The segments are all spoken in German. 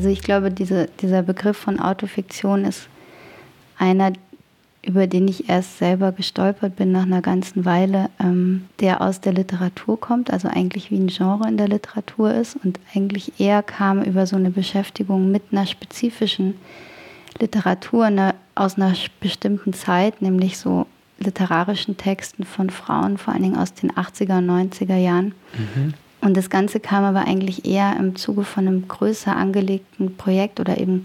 Also ich glaube, diese, dieser Begriff von Autofiktion ist einer, über den ich erst selber gestolpert bin nach einer ganzen Weile, ähm, der aus der Literatur kommt, also eigentlich wie ein Genre in der Literatur ist und eigentlich eher kam über so eine Beschäftigung mit einer spezifischen Literatur eine, aus einer bestimmten Zeit, nämlich so literarischen Texten von Frauen, vor allen Dingen aus den 80er und 90er Jahren. Mhm. Und das Ganze kam aber eigentlich eher im Zuge von einem größer angelegten Projekt oder eben,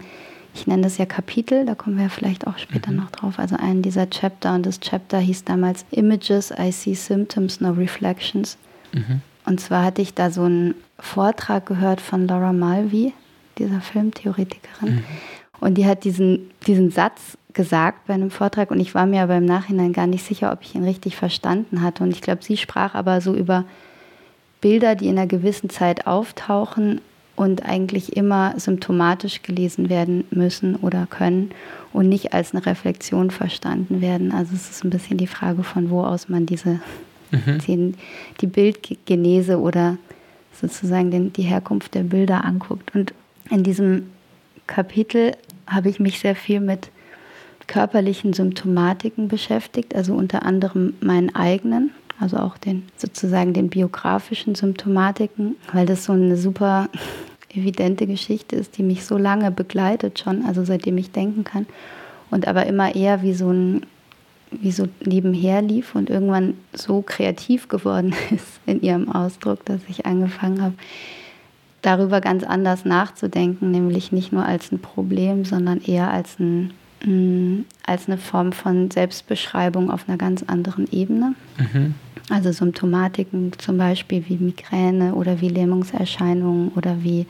ich nenne das ja Kapitel, da kommen wir ja vielleicht auch später mhm. noch drauf, also einen dieser Chapter. Und das Chapter hieß damals Images, I See Symptoms, No Reflections. Mhm. Und zwar hatte ich da so einen Vortrag gehört von Laura Mulvey, dieser Filmtheoretikerin. Mhm. Und die hat diesen, diesen Satz gesagt bei einem Vortrag und ich war mir aber im Nachhinein gar nicht sicher, ob ich ihn richtig verstanden hatte. Und ich glaube, sie sprach aber so über Bilder, die in einer gewissen Zeit auftauchen und eigentlich immer symptomatisch gelesen werden müssen oder können und nicht als eine Reflexion verstanden werden. Also es ist ein bisschen die Frage, von wo aus man diese mhm. die, die Bildgenese oder sozusagen den, die Herkunft der Bilder anguckt. Und in diesem Kapitel habe ich mich sehr viel mit körperlichen Symptomatiken beschäftigt, also unter anderem meinen eigenen also auch den sozusagen den biografischen Symptomatiken, weil das so eine super evidente Geschichte ist, die mich so lange begleitet schon, also seitdem ich denken kann und aber immer eher wie so ein wie so nebenher lief und irgendwann so kreativ geworden ist in ihrem Ausdruck, dass ich angefangen habe, darüber ganz anders nachzudenken, nämlich nicht nur als ein Problem, sondern eher als, ein, mm, als eine Form von Selbstbeschreibung auf einer ganz anderen Ebene. Mhm. Also Symptomatiken zum Beispiel wie Migräne oder wie Lähmungserscheinungen oder wie,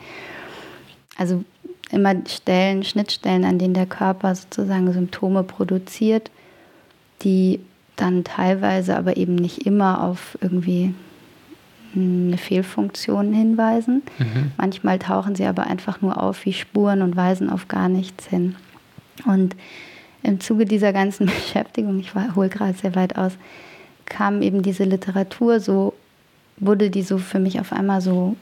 also immer Stellen, Schnittstellen, an denen der Körper sozusagen Symptome produziert, die dann teilweise aber eben nicht immer auf irgendwie eine Fehlfunktion hinweisen. Mhm. Manchmal tauchen sie aber einfach nur auf wie Spuren und weisen auf gar nichts hin. Und im Zuge dieser ganzen Beschäftigung, ich hole gerade sehr weit aus, kam eben diese Literatur so, wurde die so für mich auf einmal so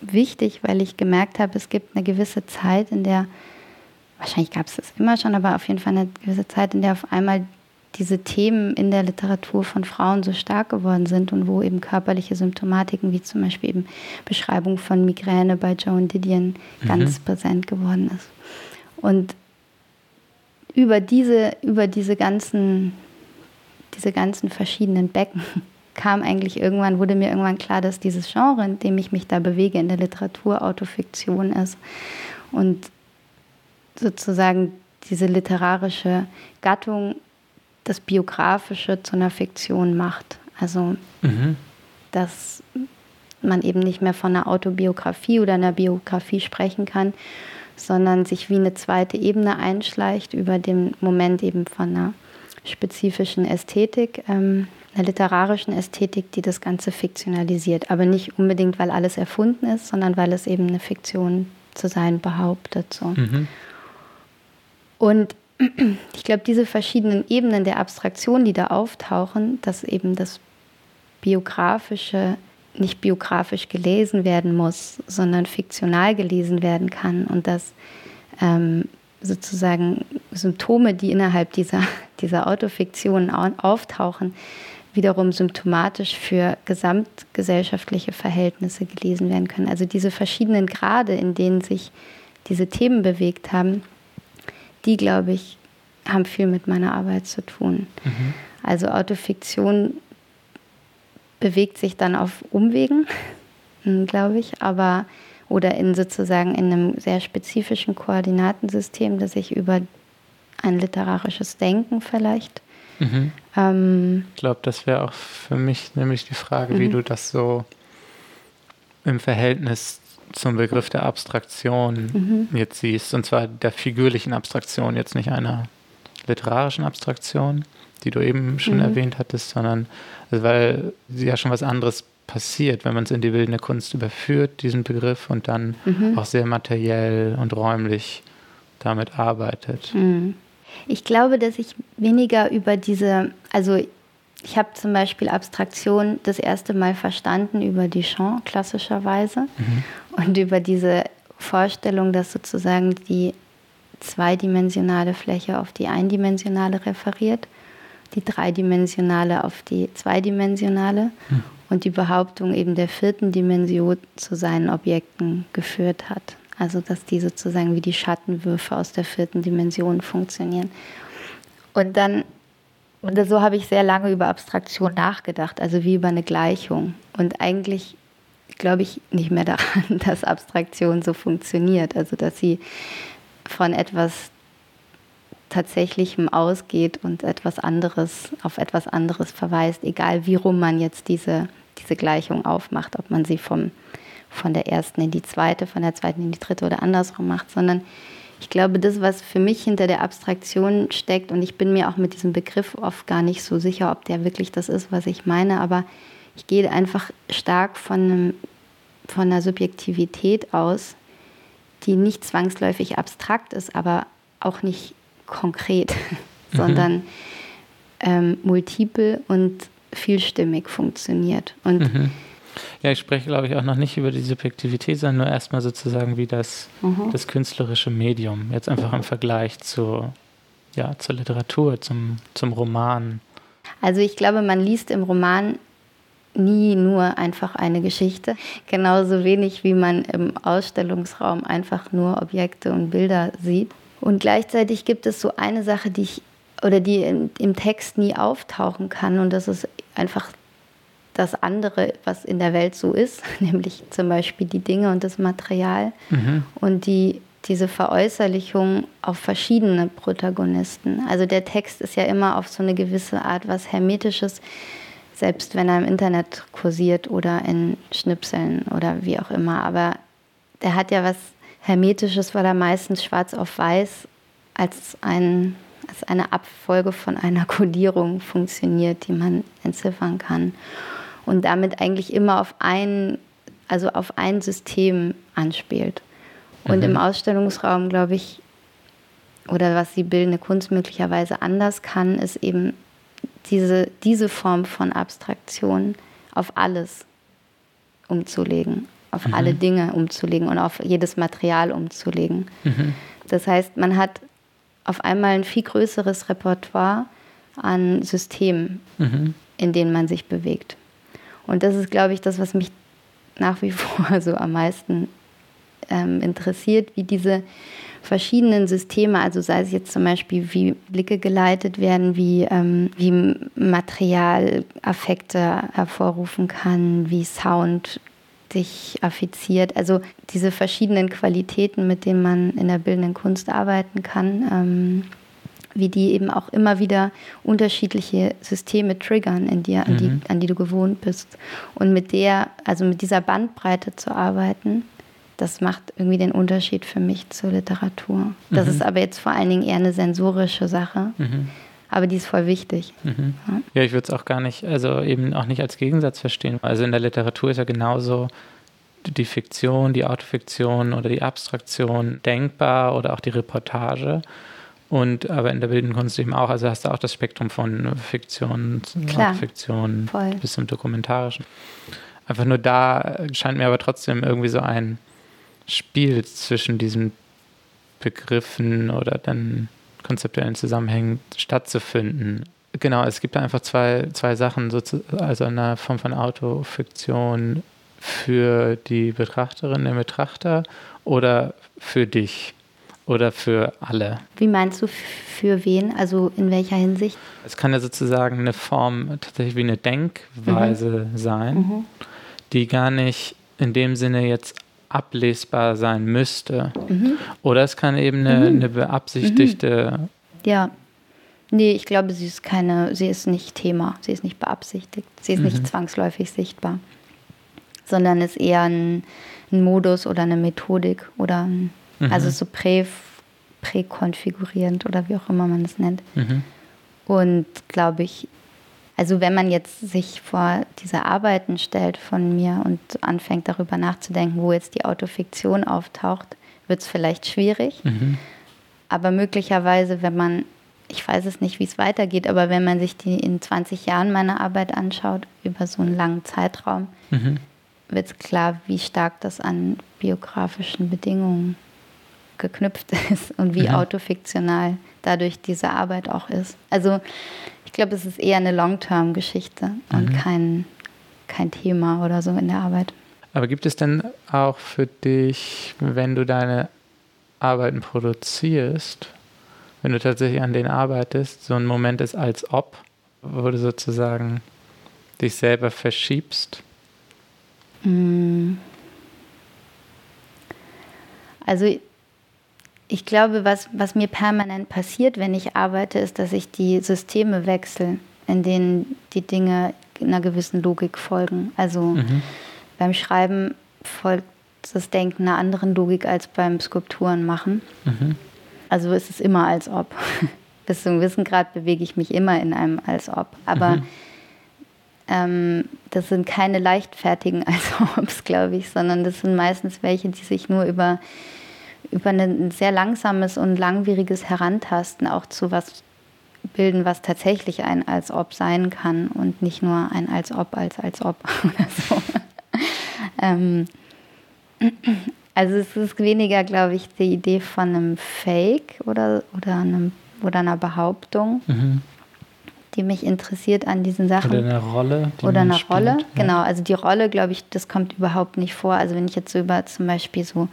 wichtig, weil ich gemerkt habe, es gibt eine gewisse Zeit, in der, wahrscheinlich gab es das immer schon, aber auf jeden Fall eine gewisse Zeit, in der auf einmal diese Themen in der Literatur von Frauen so stark geworden sind und wo eben körperliche Symptomatiken, wie zum Beispiel eben Beschreibung von Migräne bei Joan Didion, mhm. ganz präsent geworden ist. Und über diese, über diese ganzen diese ganzen verschiedenen Becken kam eigentlich irgendwann, wurde mir irgendwann klar, dass dieses Genre, in dem ich mich da bewege, in der Literatur Autofiktion ist. Und sozusagen diese literarische Gattung das Biografische zu einer Fiktion macht. Also, mhm. dass man eben nicht mehr von einer Autobiografie oder einer Biografie sprechen kann, sondern sich wie eine zweite Ebene einschleicht über den Moment eben von einer spezifischen Ästhetik, ähm, einer literarischen Ästhetik, die das Ganze fiktionalisiert. Aber nicht unbedingt, weil alles erfunden ist, sondern weil es eben eine Fiktion zu sein behauptet. So. Mhm. Und ich glaube, diese verschiedenen Ebenen der Abstraktion, die da auftauchen, dass eben das Biografische nicht biografisch gelesen werden muss, sondern fiktional gelesen werden kann und dass ähm, sozusagen Symptome, die innerhalb dieser, dieser Autofiktion auftauchen, wiederum symptomatisch für gesamtgesellschaftliche Verhältnisse gelesen werden können. Also diese verschiedenen Grade, in denen sich diese Themen bewegt haben, die, glaube ich, haben viel mit meiner Arbeit zu tun. Mhm. Also Autofiktion bewegt sich dann auf Umwegen, glaube ich, aber oder in sozusagen in einem sehr spezifischen Koordinatensystem, das sich über ein literarisches Denken vielleicht. Mhm. Ähm, ich glaube, das wäre auch für mich nämlich die Frage, mhm. wie du das so im Verhältnis zum Begriff der Abstraktion mhm. jetzt siehst, und zwar der figürlichen Abstraktion, jetzt nicht einer literarischen Abstraktion, die du eben schon mhm. erwähnt hattest, sondern also weil sie ja schon was anderes passiert, wenn man es in die bildende Kunst überführt, diesen Begriff, und dann mhm. auch sehr materiell und räumlich damit arbeitet. Mhm. Ich glaube, dass ich weniger über diese, also ich habe zum Beispiel Abstraktion das erste Mal verstanden über Duchamp klassischerweise mhm. und über diese Vorstellung, dass sozusagen die zweidimensionale Fläche auf die eindimensionale referiert, die dreidimensionale auf die zweidimensionale mhm. und die Behauptung eben der vierten Dimension zu seinen Objekten geführt hat. Also dass die sozusagen wie die Schattenwürfe aus der vierten Dimension funktionieren. Und dann, und so habe ich sehr lange über Abstraktion nachgedacht, also wie über eine Gleichung. Und eigentlich glaube ich nicht mehr daran, dass Abstraktion so funktioniert, also dass sie von etwas Tatsächlichem ausgeht und etwas anderes auf etwas anderes verweist, egal wie rum man jetzt diese, diese Gleichung aufmacht, ob man sie vom von der ersten in die zweite, von der zweiten in die dritte oder andersrum macht, sondern ich glaube, das, was für mich hinter der Abstraktion steckt, und ich bin mir auch mit diesem Begriff oft gar nicht so sicher, ob der wirklich das ist, was ich meine, aber ich gehe einfach stark von, einem, von einer Subjektivität aus, die nicht zwangsläufig abstrakt ist, aber auch nicht konkret, mhm. sondern ähm, multiple und vielstimmig funktioniert. Und mhm. Ja, ich spreche, glaube ich, auch noch nicht über die Subjektivität, sondern nur erstmal sozusagen wie das, mhm. das künstlerische Medium. Jetzt einfach im Vergleich zur, ja, zur Literatur, zum, zum Roman. Also ich glaube, man liest im Roman nie nur einfach eine Geschichte, genauso wenig wie man im Ausstellungsraum einfach nur Objekte und Bilder sieht. Und gleichzeitig gibt es so eine Sache, die ich oder die im Text nie auftauchen kann und das ist einfach das andere, was in der Welt so ist, nämlich zum Beispiel die Dinge und das Material mhm. und die, diese Veräußerlichung auf verschiedene Protagonisten. Also der Text ist ja immer auf so eine gewisse Art was Hermetisches, selbst wenn er im Internet kursiert oder in Schnipseln oder wie auch immer. Aber der hat ja was Hermetisches, weil er meistens schwarz auf weiß als ein als eine Abfolge von einer Kodierung funktioniert, die man entziffern kann und damit eigentlich immer auf ein, also auf ein System anspielt. Und mhm. im Ausstellungsraum, glaube ich, oder was die bildende Kunst möglicherweise anders kann, ist eben diese, diese Form von Abstraktion auf alles umzulegen, auf mhm. alle Dinge umzulegen und auf jedes Material umzulegen. Mhm. Das heißt, man hat auf einmal ein viel größeres Repertoire an Systemen, mhm. in denen man sich bewegt. Und das ist, glaube ich, das, was mich nach wie vor so am meisten ähm, interessiert, wie diese verschiedenen Systeme, also sei es jetzt zum Beispiel, wie Blicke geleitet werden, wie, ähm, wie Material Affekte hervorrufen kann, wie Sound sich affiziert. Also diese verschiedenen Qualitäten, mit denen man in der bildenden Kunst arbeiten kann. Ähm, wie die eben auch immer wieder unterschiedliche Systeme triggern in dir, an, mhm. die, an die du gewohnt bist. Und mit der, also mit dieser Bandbreite zu arbeiten, das macht irgendwie den Unterschied für mich zur Literatur. Das mhm. ist aber jetzt vor allen Dingen eher eine sensorische Sache. Mhm. Aber die ist voll wichtig. Mhm. Ja. ich würde es auch gar nicht, also eben auch nicht als Gegensatz verstehen. Also in der Literatur ist ja genauso die Fiktion, die Autofiktion oder die Abstraktion denkbar oder auch die Reportage. Und aber in der bildenden Kunst eben auch, also hast du auch das Spektrum von Fiktion, Klar, Fiktion voll. bis zum Dokumentarischen. Einfach nur da scheint mir aber trotzdem irgendwie so ein Spiel zwischen diesen Begriffen oder dann konzeptuellen Zusammenhängen stattzufinden. Genau, es gibt einfach zwei, zwei Sachen, also eine Form von Autofiktion für die Betrachterin, den Betrachter oder für dich oder für alle. Wie meinst du für wen? Also in welcher Hinsicht? Es kann ja sozusagen eine Form, tatsächlich wie eine Denkweise mhm. sein, mhm. die gar nicht in dem Sinne jetzt ablesbar sein müsste. Mhm. Oder es kann eben eine, mhm. eine beabsichtigte. Mhm. Ja. Nee, ich glaube, sie ist keine, sie ist nicht Thema, sie ist nicht beabsichtigt, sie ist nicht mhm. zwangsläufig sichtbar, sondern ist eher ein, ein Modus oder eine Methodik oder ein Mhm. Also so prä, präkonfigurierend oder wie auch immer man es nennt. Mhm. Und glaube ich, also wenn man jetzt sich vor diese Arbeiten stellt von mir und anfängt darüber nachzudenken, wo jetzt die Autofiktion auftaucht, wird es vielleicht schwierig. Mhm. Aber möglicherweise, wenn man ich weiß es nicht, wie es weitergeht, aber wenn man sich die in 20 Jahren meine Arbeit anschaut, über so einen langen Zeitraum, mhm. wird es klar, wie stark das an biografischen Bedingungen geknüpft ist und wie mhm. autofiktional dadurch diese Arbeit auch ist. Also ich glaube, es ist eher eine Long-Term-Geschichte mhm. und kein, kein Thema oder so in der Arbeit. Aber gibt es denn auch für dich, wenn du deine Arbeiten produzierst, wenn du tatsächlich an denen arbeitest, so ein Moment ist als ob, wo du sozusagen dich selber verschiebst? Mm. Also ich glaube, was, was mir permanent passiert, wenn ich arbeite, ist, dass ich die Systeme wechsle, in denen die Dinge einer gewissen Logik folgen. Also mhm. beim Schreiben folgt das Denken einer anderen Logik als beim Skulpturen machen. Mhm. Also ist es immer als ob. Bis zu einem gewissen Grad bewege ich mich immer in einem als ob. Aber mhm. ähm, das sind keine leichtfertigen als obs, glaube ich, sondern das sind meistens welche, die sich nur über, über ein sehr langsames und langwieriges Herantasten auch zu was bilden, was tatsächlich ein als ob sein kann und nicht nur ein als ob als als ob oder so. ähm, also es ist weniger, glaube ich, die Idee von einem Fake oder, oder, einem, oder einer Behauptung, mhm. die mich interessiert an diesen Sachen. Oder eine Rolle. Oder eine spielt, Rolle, genau. Also die Rolle, glaube ich, das kommt überhaupt nicht vor. Also wenn ich jetzt so über zum Beispiel so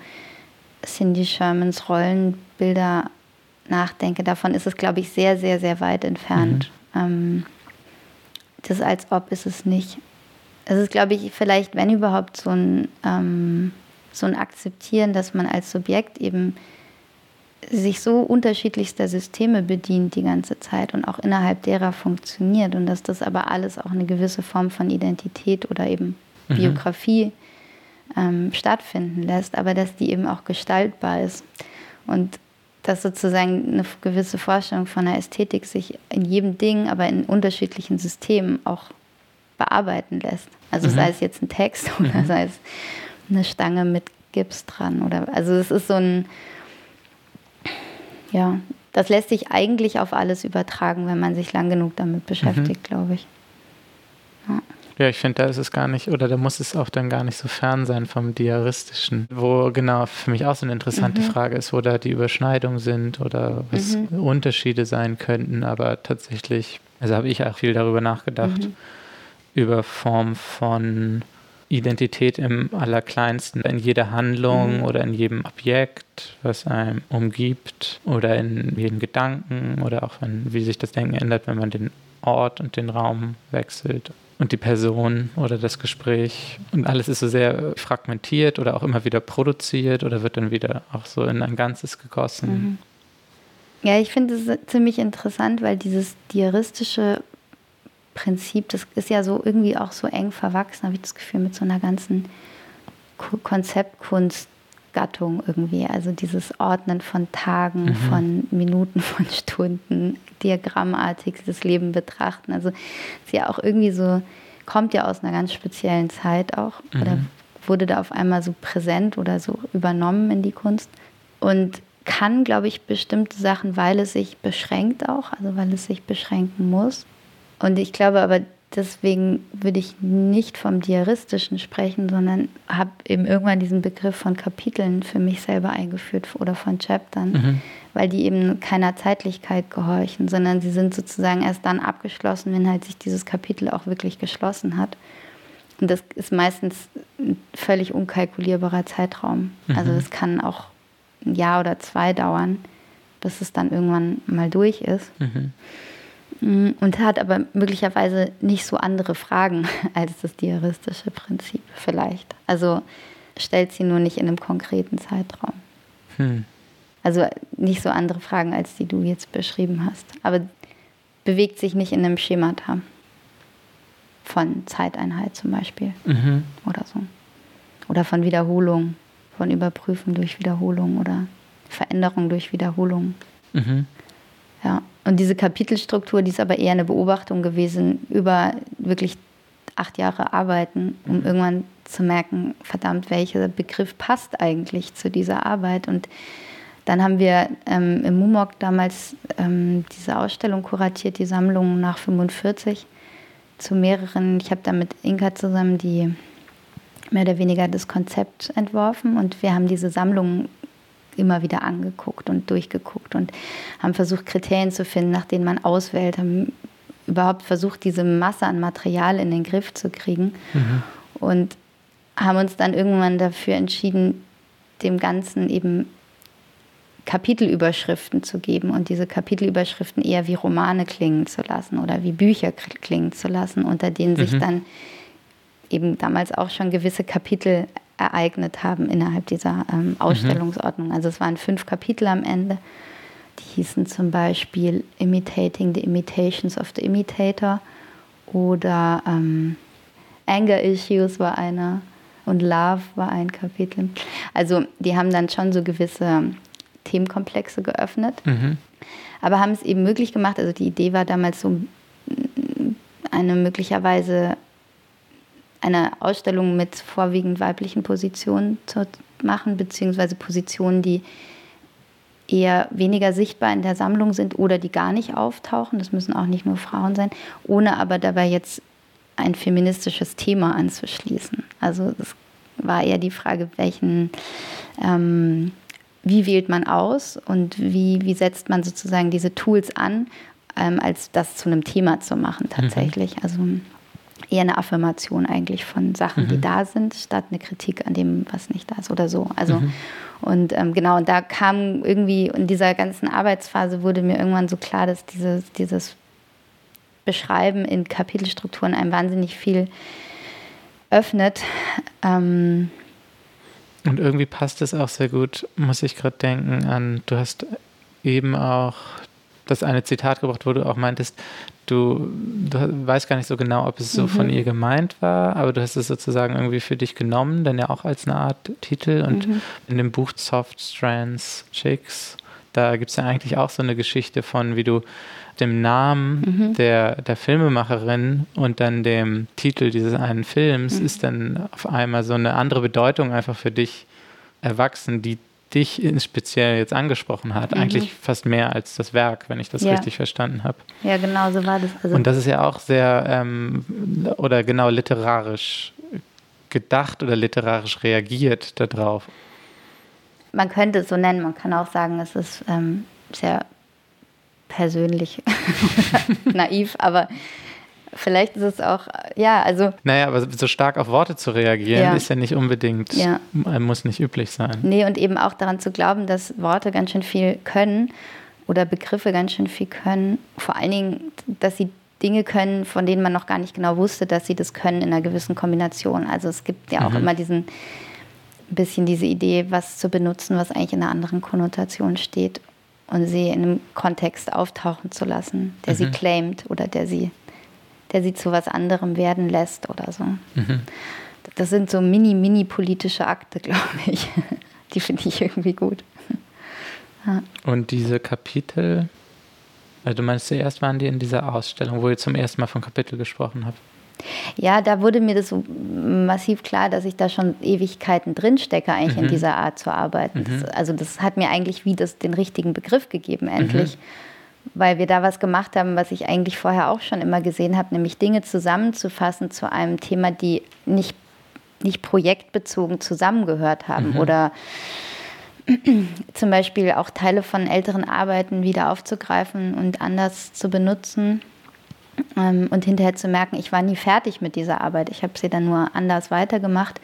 Cindy Shermans Rollenbilder nachdenke, davon ist es, glaube ich, sehr, sehr, sehr weit entfernt. Mhm. Ähm, das als ob ist es nicht. Es ist, glaube ich, vielleicht, wenn überhaupt, so ein ähm, so ein Akzeptieren, dass man als Subjekt eben sich so unterschiedlichster Systeme bedient die ganze Zeit und auch innerhalb derer funktioniert und dass das aber alles auch eine gewisse Form von Identität oder eben mhm. Biografie ähm, stattfinden lässt, aber dass die eben auch gestaltbar ist und dass sozusagen eine gewisse Vorstellung von einer Ästhetik sich in jedem Ding, aber in unterschiedlichen Systemen auch bearbeiten lässt. Also mhm. sei es jetzt ein Text oder mhm. sei es eine Stange mit Gips dran. Oder, also es ist so ein, ja, das lässt sich eigentlich auf alles übertragen, wenn man sich lang genug damit beschäftigt, mhm. glaube ich. Ja. Ich finde, da ist es gar nicht, oder da muss es auch dann gar nicht so fern sein vom Diaristischen, wo genau für mich auch so eine interessante mhm. Frage ist, wo da die Überschneidungen sind oder was mhm. Unterschiede sein könnten, aber tatsächlich, also habe ich auch viel darüber nachgedacht, mhm. über Form von Identität im Allerkleinsten, in jeder Handlung mhm. oder in jedem Objekt, was einem umgibt oder in jedem Gedanken oder auch in, wie sich das Denken ändert, wenn man den Ort und den Raum wechselt und die Person oder das Gespräch. Und alles ist so sehr fragmentiert oder auch immer wieder produziert oder wird dann wieder auch so in ein Ganzes gegossen. Mhm. Ja, ich finde es ziemlich interessant, weil dieses diaristische Prinzip, das ist ja so irgendwie auch so eng verwachsen, habe ich das Gefühl, mit so einer ganzen Konzeptkunstgattung irgendwie. Also dieses Ordnen von Tagen, mhm. von Minuten, von Stunden, diagrammartig das Leben betrachten. Also es ist ja auch irgendwie so, kommt ja aus einer ganz speziellen Zeit auch mhm. oder wurde da auf einmal so präsent oder so übernommen in die Kunst. Und kann, glaube ich, bestimmte Sachen, weil es sich beschränkt auch, also weil es sich beschränken muss, und ich glaube aber, deswegen würde ich nicht vom Diaristischen sprechen, sondern habe eben irgendwann diesen Begriff von Kapiteln für mich selber eingeführt oder von Chaptern, mhm. weil die eben keiner Zeitlichkeit gehorchen, sondern sie sind sozusagen erst dann abgeschlossen, wenn halt sich dieses Kapitel auch wirklich geschlossen hat. Und das ist meistens ein völlig unkalkulierbarer Zeitraum. Mhm. Also es kann auch ein Jahr oder zwei dauern, bis es dann irgendwann mal durch ist. Mhm. Mm, und hat aber möglicherweise nicht so andere Fragen als das diaristische Prinzip vielleicht. Also stellt sie nur nicht in einem konkreten Zeitraum. Hm. Also nicht so andere Fragen, als die du jetzt beschrieben hast. Aber bewegt sich nicht in einem Schemata von Zeiteinheit zum Beispiel mhm. oder so. Oder von Wiederholung, von Überprüfen durch Wiederholung oder Veränderung durch Wiederholung. Mhm. Ja. Und diese Kapitelstruktur, die ist aber eher eine Beobachtung gewesen über wirklich acht Jahre Arbeiten, um mhm. irgendwann zu merken, verdammt, welcher Begriff passt eigentlich zu dieser Arbeit. Und Dann haben wir ähm, im MUMOC damals ähm, diese Ausstellung kuratiert, die Sammlung nach 45 zu mehreren. Ich habe da mit Inka zusammen die mehr oder weniger das Konzept entworfen und wir haben diese Sammlung immer wieder angeguckt und durchgeguckt und haben versucht, Kriterien zu finden, nach denen man auswählt, haben überhaupt versucht, diese Masse an Material in den Griff zu kriegen mhm. und haben uns dann irgendwann dafür entschieden, dem Ganzen eben Kapitelüberschriften zu geben und diese Kapitelüberschriften eher wie Romane klingen zu lassen oder wie Bücher klingen zu lassen, unter denen mhm. sich dann eben damals auch schon gewisse Kapitel ereignet haben innerhalb dieser ähm, mhm. Ausstellungsordnung. Also es waren fünf Kapitel am Ende. Die hießen zum Beispiel Imitating the Imitations of the Imitator oder ähm, Anger Issues war einer und Love war ein Kapitel. Also die haben dann schon so gewisse Themenkomplexe geöffnet, mhm. aber haben es eben möglich gemacht. Also die Idee war damals so eine möglicherweise eine Ausstellung mit vorwiegend weiblichen Positionen zu machen, beziehungsweise Positionen, die eher weniger sichtbar in der Sammlung sind oder die gar nicht auftauchen. Das müssen auch nicht nur Frauen sein, ohne aber dabei jetzt ein feministisches Thema anzuschließen. Also es war eher die Frage, welchen, ähm, wie wählt man aus und wie, wie setzt man sozusagen diese Tools an, ähm, als das zu einem Thema zu machen tatsächlich. Mhm. Also eher eine Affirmation eigentlich von Sachen, mhm. die da sind, statt eine Kritik an dem, was nicht da ist oder so. Also mhm. und ähm, genau, und da kam irgendwie in dieser ganzen Arbeitsphase wurde mir irgendwann so klar, dass dieses, dieses Beschreiben in Kapitelstrukturen einem wahnsinnig viel öffnet. Ähm, und irgendwie passt es auch sehr gut, muss ich gerade denken, an, du hast eben auch das eine Zitat gebracht, wo du auch meintest, du, du weißt gar nicht so genau, ob es so mhm. von ihr gemeint war, aber du hast es sozusagen irgendwie für dich genommen, dann ja auch als eine Art Titel. Und mhm. in dem Buch Soft Strands Chicks, da gibt es ja eigentlich auch so eine Geschichte von, wie du dem Namen mhm. der, der Filmemacherin und dann dem Titel dieses einen Films mhm. ist dann auf einmal so eine andere Bedeutung einfach für dich erwachsen, die dich speziell jetzt angesprochen hat. Mhm. Eigentlich fast mehr als das Werk, wenn ich das ja. richtig verstanden habe. Ja, genau, so war das. Also und das ist ja auch sehr, ähm, oder genau literarisch gedacht oder literarisch reagiert darauf. Man könnte es so nennen, man kann auch sagen, es ist ähm, sehr persönlich naiv, aber vielleicht ist es auch, ja, also. Naja, aber so stark auf Worte zu reagieren, ja. ist ja nicht unbedingt, ja. muss nicht üblich sein. Nee, und eben auch daran zu glauben, dass Worte ganz schön viel können oder Begriffe ganz schön viel können. Vor allen Dingen, dass sie Dinge können, von denen man noch gar nicht genau wusste, dass sie das können in einer gewissen Kombination. Also es gibt ja auch mhm. immer diesen bisschen diese Idee, was zu benutzen, was eigentlich in einer anderen Konnotation steht und sie in einem Kontext auftauchen zu lassen, der mhm. sie claimt oder der sie der sie zu was anderem werden lässt oder so. Mhm. Das sind so mini, mini politische Akte, glaube ich. Die finde ich irgendwie gut. Ja. Und diese Kapitel, also du meinst zuerst waren die in dieser Ausstellung, wo ihr zum ersten Mal von Kapitel gesprochen habt? Ja, da wurde mir das so massiv klar, dass ich da schon Ewigkeiten drinstecke, eigentlich mhm. in dieser Art zu arbeiten. Mhm. Das, also das hat mir eigentlich wie das den richtigen Begriff gegeben, endlich. Mhm weil wir da was gemacht haben, was ich eigentlich vorher auch schon immer gesehen habe, nämlich Dinge zusammenzufassen zu einem Thema, die nicht, nicht projektbezogen zusammengehört haben mhm. oder zum Beispiel auch Teile von älteren Arbeiten wieder aufzugreifen und anders zu benutzen ähm, und hinterher zu merken, ich war nie fertig mit dieser Arbeit, ich habe sie dann nur anders weitergemacht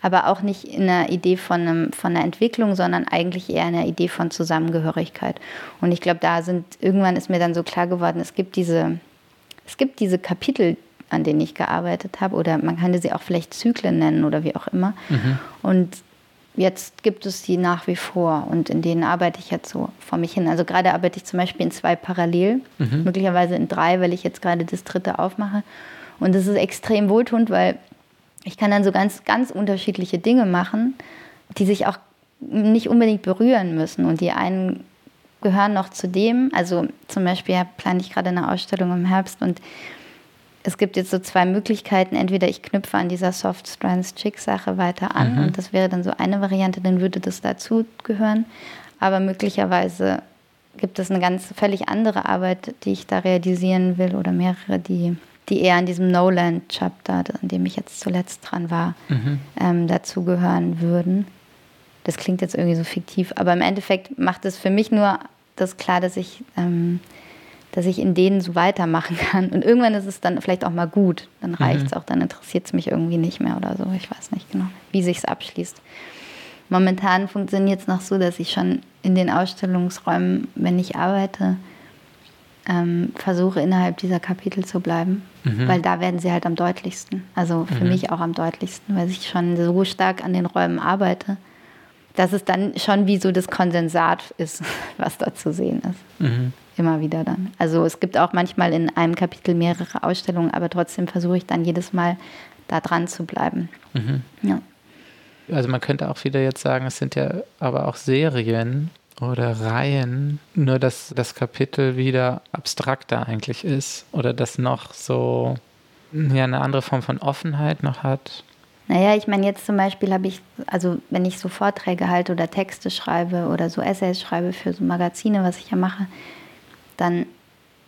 aber auch nicht in einer Idee von, einem, von einer Entwicklung, sondern eigentlich eher in einer Idee von Zusammengehörigkeit. Und ich glaube, da sind, irgendwann ist mir dann so klar geworden, es gibt diese, es gibt diese Kapitel, an denen ich gearbeitet habe, oder man kann sie auch vielleicht Zyklen nennen oder wie auch immer. Mhm. Und jetzt gibt es die nach wie vor und in denen arbeite ich jetzt so vor mich hin. Also gerade arbeite ich zum Beispiel in zwei parallel, mhm. möglicherweise in drei, weil ich jetzt gerade das dritte aufmache. Und das ist extrem wohltuend, weil ich kann dann so ganz, ganz unterschiedliche Dinge machen, die sich auch nicht unbedingt berühren müssen. Und die einen gehören noch zu dem, also zum Beispiel plane ich gerade eine Ausstellung im Herbst und es gibt jetzt so zwei Möglichkeiten. Entweder ich knüpfe an dieser Soft Strands Chick Sache weiter an mhm. und das wäre dann so eine Variante, dann würde das dazu gehören. Aber möglicherweise gibt es eine ganz völlig andere Arbeit, die ich da realisieren will oder mehrere, die, die eher an diesem No-Land-Chapter, an dem ich jetzt zuletzt dran war, mhm. ähm, dazugehören würden. Das klingt jetzt irgendwie so fiktiv, aber im Endeffekt macht es für mich nur das klar, dass ich, ähm, dass ich in denen so weitermachen kann. Und irgendwann ist es dann vielleicht auch mal gut. Dann reicht es mhm. auch, dann interessiert es mich irgendwie nicht mehr oder so. Ich weiß nicht genau, wie sich es abschließt. Momentan funktioniert es noch so, dass ich schon in den Ausstellungsräumen, wenn ich arbeite, ähm, versuche innerhalb dieser Kapitel zu bleiben, mhm. weil da werden sie halt am deutlichsten. Also für mhm. mich auch am deutlichsten, weil ich schon so stark an den Räumen arbeite, dass es dann schon wie so das Konsensat ist, was da zu sehen ist. Mhm. Immer wieder dann. Also es gibt auch manchmal in einem Kapitel mehrere Ausstellungen, aber trotzdem versuche ich dann jedes Mal da dran zu bleiben. Mhm. Ja. Also man könnte auch wieder jetzt sagen, es sind ja aber auch Serien oder Reihen, nur dass das Kapitel wieder abstrakter eigentlich ist oder das noch so ja, eine andere Form von Offenheit noch hat. Naja, ich meine, jetzt zum Beispiel habe ich, also wenn ich so Vorträge halte oder Texte schreibe oder so Essays schreibe für so Magazine, was ich ja mache, dann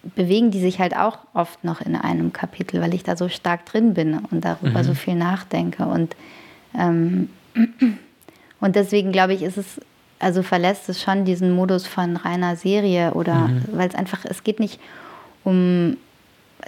bewegen die sich halt auch oft noch in einem Kapitel, weil ich da so stark drin bin und darüber mhm. so viel nachdenke. Und ähm, und deswegen glaube ich, ist es, also verlässt es schon diesen Modus von reiner Serie oder mhm. weil es einfach, es geht nicht um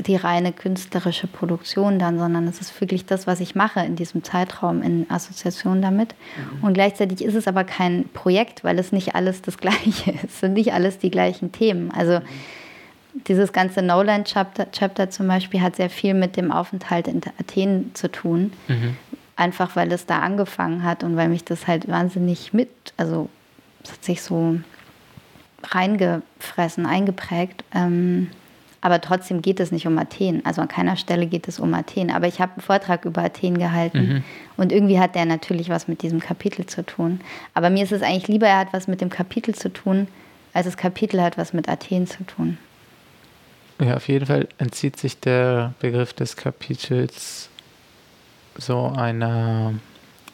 die reine künstlerische Produktion dann, sondern es ist wirklich das, was ich mache in diesem Zeitraum in Assoziation damit. Mhm. Und gleichzeitig ist es aber kein Projekt, weil es nicht alles das Gleiche ist, es sind nicht alles die gleichen Themen. Also mhm. dieses ganze Noland-Chapter Chapter zum Beispiel hat sehr viel mit dem Aufenthalt in Athen zu tun, mhm einfach weil es da angefangen hat und weil mich das halt wahnsinnig mit, also es hat sich so reingefressen, eingeprägt. Ähm, aber trotzdem geht es nicht um Athen. Also an keiner Stelle geht es um Athen. Aber ich habe einen Vortrag über Athen gehalten mhm. und irgendwie hat der natürlich was mit diesem Kapitel zu tun. Aber mir ist es eigentlich lieber, er hat was mit dem Kapitel zu tun, als das Kapitel hat was mit Athen zu tun. Ja, auf jeden Fall entzieht sich der Begriff des Kapitels so einer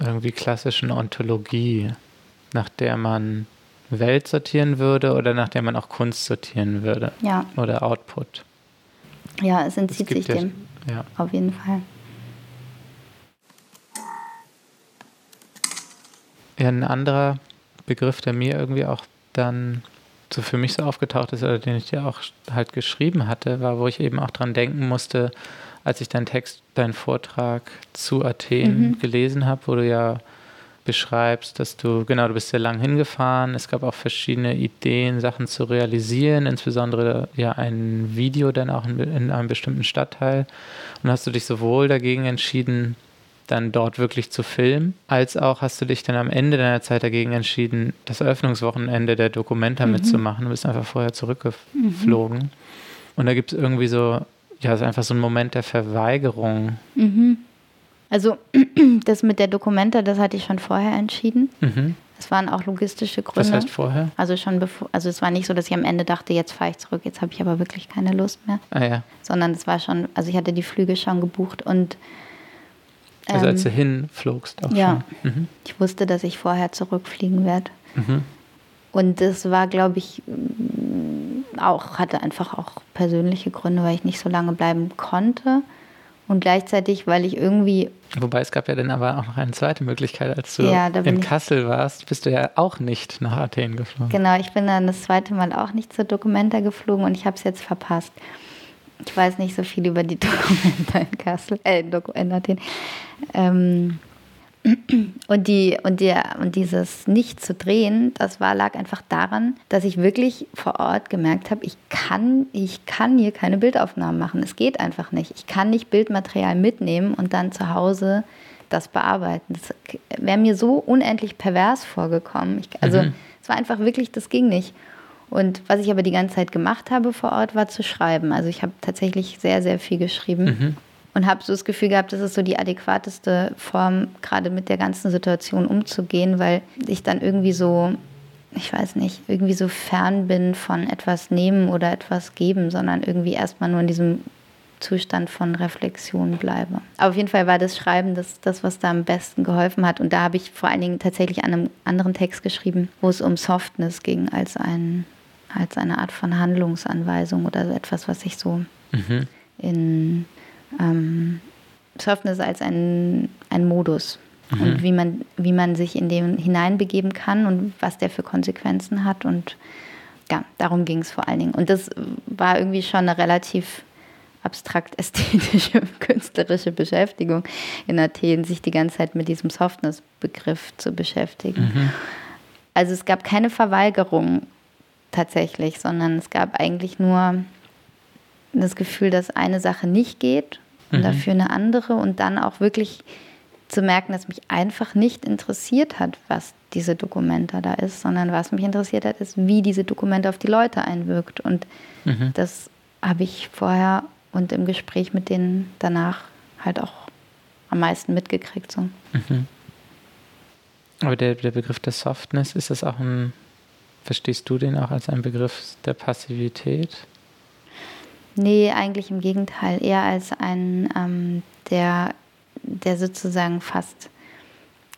irgendwie klassischen Ontologie, nach der man Welt sortieren würde oder nach der man auch Kunst sortieren würde. Ja. Oder Output. Ja, es entzieht es sich dem. Ja. Auf jeden Fall. Ja, ein anderer Begriff, der mir irgendwie auch dann so für mich so aufgetaucht ist, oder den ich dir auch halt geschrieben hatte, war, wo ich eben auch dran denken musste, als ich deinen Text, deinen Vortrag zu Athen mhm. gelesen habe, wo du ja beschreibst, dass du, genau, du bist sehr lang hingefahren. Es gab auch verschiedene Ideen, Sachen zu realisieren, insbesondere ja ein Video dann auch in, in einem bestimmten Stadtteil. Und hast du dich sowohl dagegen entschieden, dann dort wirklich zu filmen, als auch hast du dich dann am Ende deiner Zeit dagegen entschieden, das Eröffnungswochenende der Dokumenta mhm. mitzumachen. Du bist einfach vorher zurückgeflogen. Mhm. Und da gibt es irgendwie so ja, es ist einfach so ein Moment der Verweigerung. Mhm. Also das mit der Dokumenta, das hatte ich schon vorher entschieden. Mhm. Es waren auch logistische Gründe. Was heißt vorher? Also schon bevor, also es war nicht so, dass ich am Ende dachte, jetzt fahre ich zurück, jetzt habe ich aber wirklich keine Lust mehr. Ah ja. Sondern es war schon, also ich hatte die Flüge schon gebucht und ähm, Also als du hinflogst auch ja, schon. Mhm. Ich wusste, dass ich vorher zurückfliegen werde. Mhm. Und das war, glaube ich, auch, hatte einfach auch persönliche Gründe, weil ich nicht so lange bleiben konnte. Und gleichzeitig, weil ich irgendwie. Wobei es gab ja dann aber auch noch eine zweite Möglichkeit, als du ja, in Kassel warst, bist du ja auch nicht nach Athen geflogen. Genau, ich bin dann das zweite Mal auch nicht zur Documenta geflogen und ich habe es jetzt verpasst. Ich weiß nicht so viel über die Documenta in Kassel, äh, in Athen. Ähm, und, die, und, der, und dieses Nicht zu drehen, das war, lag einfach daran, dass ich wirklich vor Ort gemerkt habe, ich kann, ich kann hier keine Bildaufnahmen machen. Es geht einfach nicht. Ich kann nicht Bildmaterial mitnehmen und dann zu Hause das bearbeiten. Das wäre mir so unendlich pervers vorgekommen. Ich, also mhm. es war einfach wirklich, das ging nicht. Und was ich aber die ganze Zeit gemacht habe vor Ort, war zu schreiben. Also ich habe tatsächlich sehr, sehr viel geschrieben. Mhm und habe so das Gefühl gehabt, das ist so die adäquateste Form, gerade mit der ganzen Situation umzugehen, weil ich dann irgendwie so, ich weiß nicht, irgendwie so fern bin von etwas nehmen oder etwas geben, sondern irgendwie erstmal nur in diesem Zustand von Reflexion bleibe. Aber auf jeden Fall war das Schreiben das, das, was da am besten geholfen hat. Und da habe ich vor allen Dingen tatsächlich an einem anderen Text geschrieben, wo es um Softness ging, als, ein, als eine Art von Handlungsanweisung oder etwas, was ich so mhm. in ähm, Softness als ein, ein Modus mhm. und wie man, wie man sich in den hineinbegeben kann und was der für Konsequenzen hat. Und ja, darum ging es vor allen Dingen. Und das war irgendwie schon eine relativ abstrakt-ästhetische, künstlerische Beschäftigung in Athen, sich die ganze Zeit mit diesem Softness-Begriff zu beschäftigen. Mhm. Also es gab keine Verweigerung tatsächlich, sondern es gab eigentlich nur das Gefühl, dass eine Sache nicht geht und mhm. dafür eine andere und dann auch wirklich zu merken, dass mich einfach nicht interessiert hat, was diese Dokumente da ist, sondern was mich interessiert hat, ist, wie diese Dokumente auf die Leute einwirkt. Und mhm. das habe ich vorher und im Gespräch mit denen danach halt auch am meisten mitgekriegt. So. Mhm. Aber der, der Begriff der Softness, ist das auch ein, verstehst du den auch als ein Begriff der Passivität? Nee, eigentlich im Gegenteil, eher als ein, ähm, der, der sozusagen fast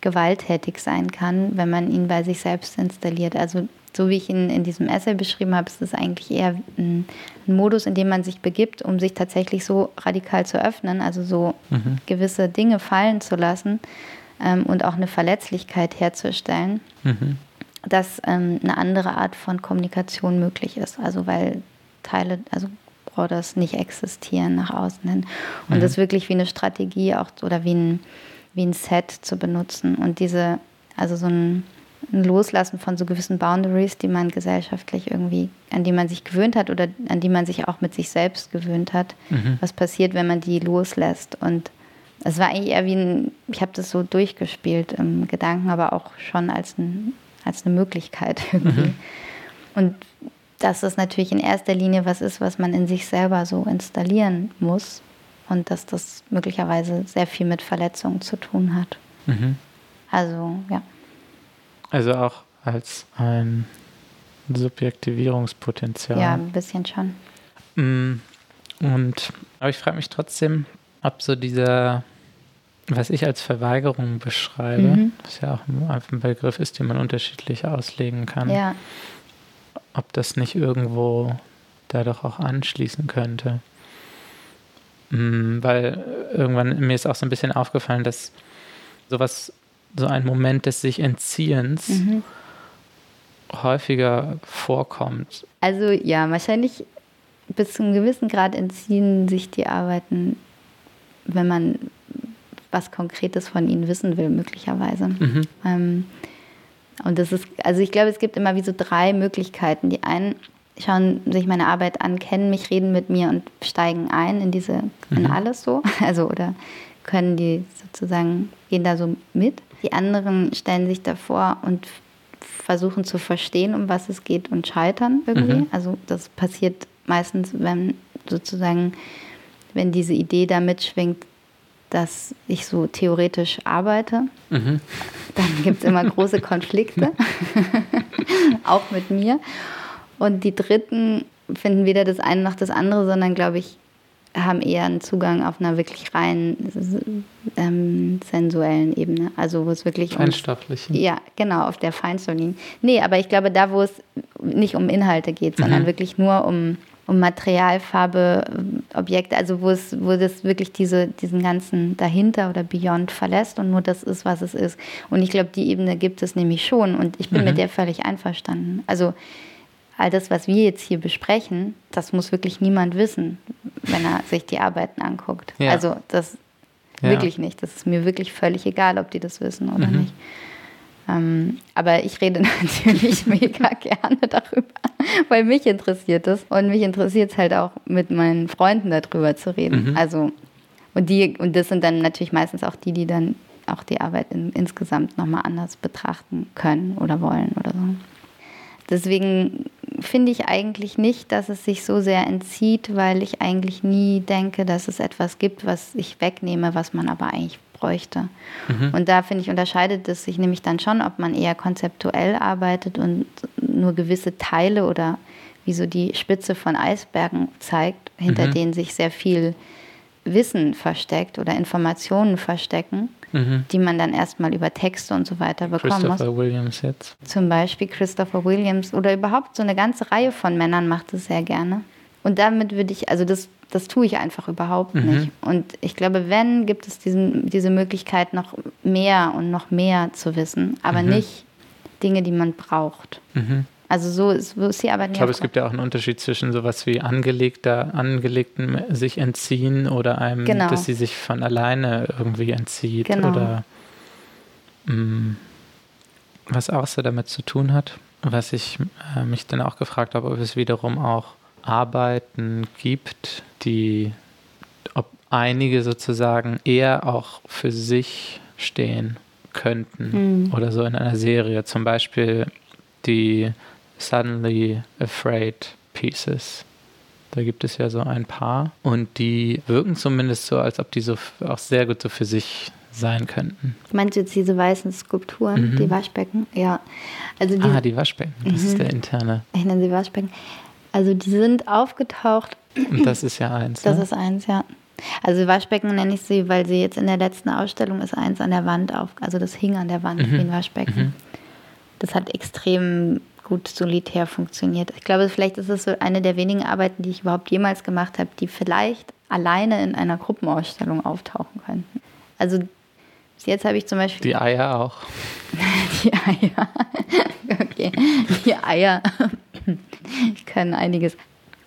gewalttätig sein kann, wenn man ihn bei sich selbst installiert. Also so wie ich ihn in diesem Essay beschrieben habe, ist es eigentlich eher ein, ein, Modus, in dem man sich begibt, um sich tatsächlich so radikal zu öffnen, also so mhm. gewisse Dinge fallen zu lassen ähm, und auch eine Verletzlichkeit herzustellen, mhm. dass ähm, eine andere Art von Kommunikation möglich ist. Also weil Teile, also Borders nicht existieren nach außen hin. Und mhm. das wirklich wie eine Strategie auch oder wie ein, wie ein Set zu benutzen. Und diese, also so ein ein Loslassen von so gewissen Boundaries, die man gesellschaftlich irgendwie, an die man sich gewöhnt hat oder an die man sich auch mit sich selbst gewöhnt hat. Mhm. Was passiert, wenn man die loslässt? Und es war eigentlich eher wie ein, ich habe das so durchgespielt im Gedanken, aber auch schon als, ein, als eine Möglichkeit irgendwie. Mhm. Und dass das natürlich in erster Linie was ist, was man in sich selber so installieren muss und dass das möglicherweise sehr viel mit Verletzungen zu tun hat. Mhm. Also, ja. Also auch als ein Subjektivierungspotenzial. Ja, ein bisschen schon. Mm, und aber ich frage mich trotzdem, ob so dieser, was ich als Verweigerung beschreibe, mhm. was ja auch ein Begriff ist, den man unterschiedlich auslegen kann, ja. Ob das nicht irgendwo da doch auch anschließen könnte. Mm, weil irgendwann mir ist auch so ein bisschen aufgefallen, dass sowas so ein Moment des sich Entziehens mhm. häufiger vorkommt. Also ja, wahrscheinlich bis zu einem gewissen Grad entziehen sich die Arbeiten, wenn man was Konkretes von ihnen wissen will, möglicherweise. Mhm. Ähm, und das ist, also ich glaube, es gibt immer wie so drei Möglichkeiten. Die einen schauen sich meine Arbeit an, kennen mich, reden mit mir und steigen ein in diese, in mhm. alles so. Also oder können die sozusagen, gehen da so mit. Die anderen stellen sich davor und versuchen zu verstehen, um was es geht und scheitern irgendwie. Mhm. Also das passiert meistens, wenn sozusagen, wenn diese Idee da mitschwingt, dass ich so theoretisch arbeite, mhm. dann gibt es immer große Konflikte, auch mit mir. Und die Dritten finden weder das eine noch das andere, sondern, glaube ich, haben eher einen Zugang auf einer wirklich rein ähm, sensuellen Ebene. Also wo es wirklich Feinstofflichen. Um, ja, genau, auf der Feinstofflichen. Nee, aber ich glaube, da, wo es nicht um Inhalte geht, sondern mhm. wirklich nur um, um Material, Farbe, Objekte, also wo es, wo das wirklich diese, diesen ganzen dahinter oder beyond verlässt und nur das ist, was es ist. Und ich glaube, die Ebene gibt es nämlich schon und ich bin mhm. mit der völlig einverstanden. Also all das, was wir jetzt hier besprechen, das muss wirklich niemand wissen, wenn er sich die Arbeiten anguckt. Ja. Also das ja. wirklich nicht. Das ist mir wirklich völlig egal, ob die das wissen oder mhm. nicht. Ähm, aber ich rede natürlich mega gerne darüber, weil mich interessiert das. Und mich interessiert es halt auch, mit meinen Freunden darüber zu reden. Mhm. Also, und, die, und das sind dann natürlich meistens auch die, die dann auch die Arbeit in, insgesamt nochmal anders betrachten können oder wollen oder so. Deswegen finde ich eigentlich nicht, dass es sich so sehr entzieht, weil ich eigentlich nie denke, dass es etwas gibt, was ich wegnehme, was man aber eigentlich bräuchte. Mhm. Und da finde ich, unterscheidet es sich nämlich dann schon, ob man eher konzeptuell arbeitet und nur gewisse Teile oder wie so die Spitze von Eisbergen zeigt hinter mhm. denen sich sehr viel Wissen versteckt oder Informationen verstecken, mhm. die man dann erstmal über Texte und so weiter bekommen Christopher muss. Williams jetzt. Zum Beispiel Christopher Williams oder überhaupt so eine ganze Reihe von Männern macht es sehr gerne. Und damit würde ich, also das, das tue ich einfach überhaupt mhm. nicht. Und ich glaube, wenn, gibt es diesen, diese Möglichkeit, noch mehr und noch mehr zu wissen, aber mhm. nicht Dinge, die man braucht. Mhm. Also so ist, so ist die Arbeit nicht. Ich glaube, es gibt ja auch einen Unterschied zwischen sowas wie angelegter, Angelegten sich entziehen oder einem, genau. dass sie sich von alleine irgendwie entzieht genau. oder mh, mm, was auch so damit zu tun hat. Was ich äh, mich dann auch gefragt habe, ob es wiederum auch Arbeiten gibt, die, ob einige sozusagen eher auch für sich stehen könnten mhm. oder so in einer Serie. Zum Beispiel die Suddenly Afraid Pieces. Da gibt es ja so ein paar und die wirken zumindest so, als ob die so auch sehr gut so für sich sein könnten. Meinst du jetzt diese weißen Skulpturen, mhm. die Waschbecken? Ja. Also die, ah, die Waschbecken, das mhm. ist der interne. Ich nenne sie Waschbecken. Also die sind aufgetaucht. Und das ist ja eins. Das ne? ist eins, ja. Also Waschbecken nenne ich sie, weil sie jetzt in der letzten Ausstellung ist eins an der Wand auf, also das hing an der Wand mhm. wie ein Waschbecken. Mhm. Das hat extrem gut solitär funktioniert. Ich glaube, vielleicht ist es so eine der wenigen Arbeiten, die ich überhaupt jemals gemacht habe, die vielleicht alleine in einer Gruppenausstellung auftauchen könnten. Also bis jetzt habe ich zum Beispiel. Die Eier auch. die Eier. okay. Die Eier können einiges.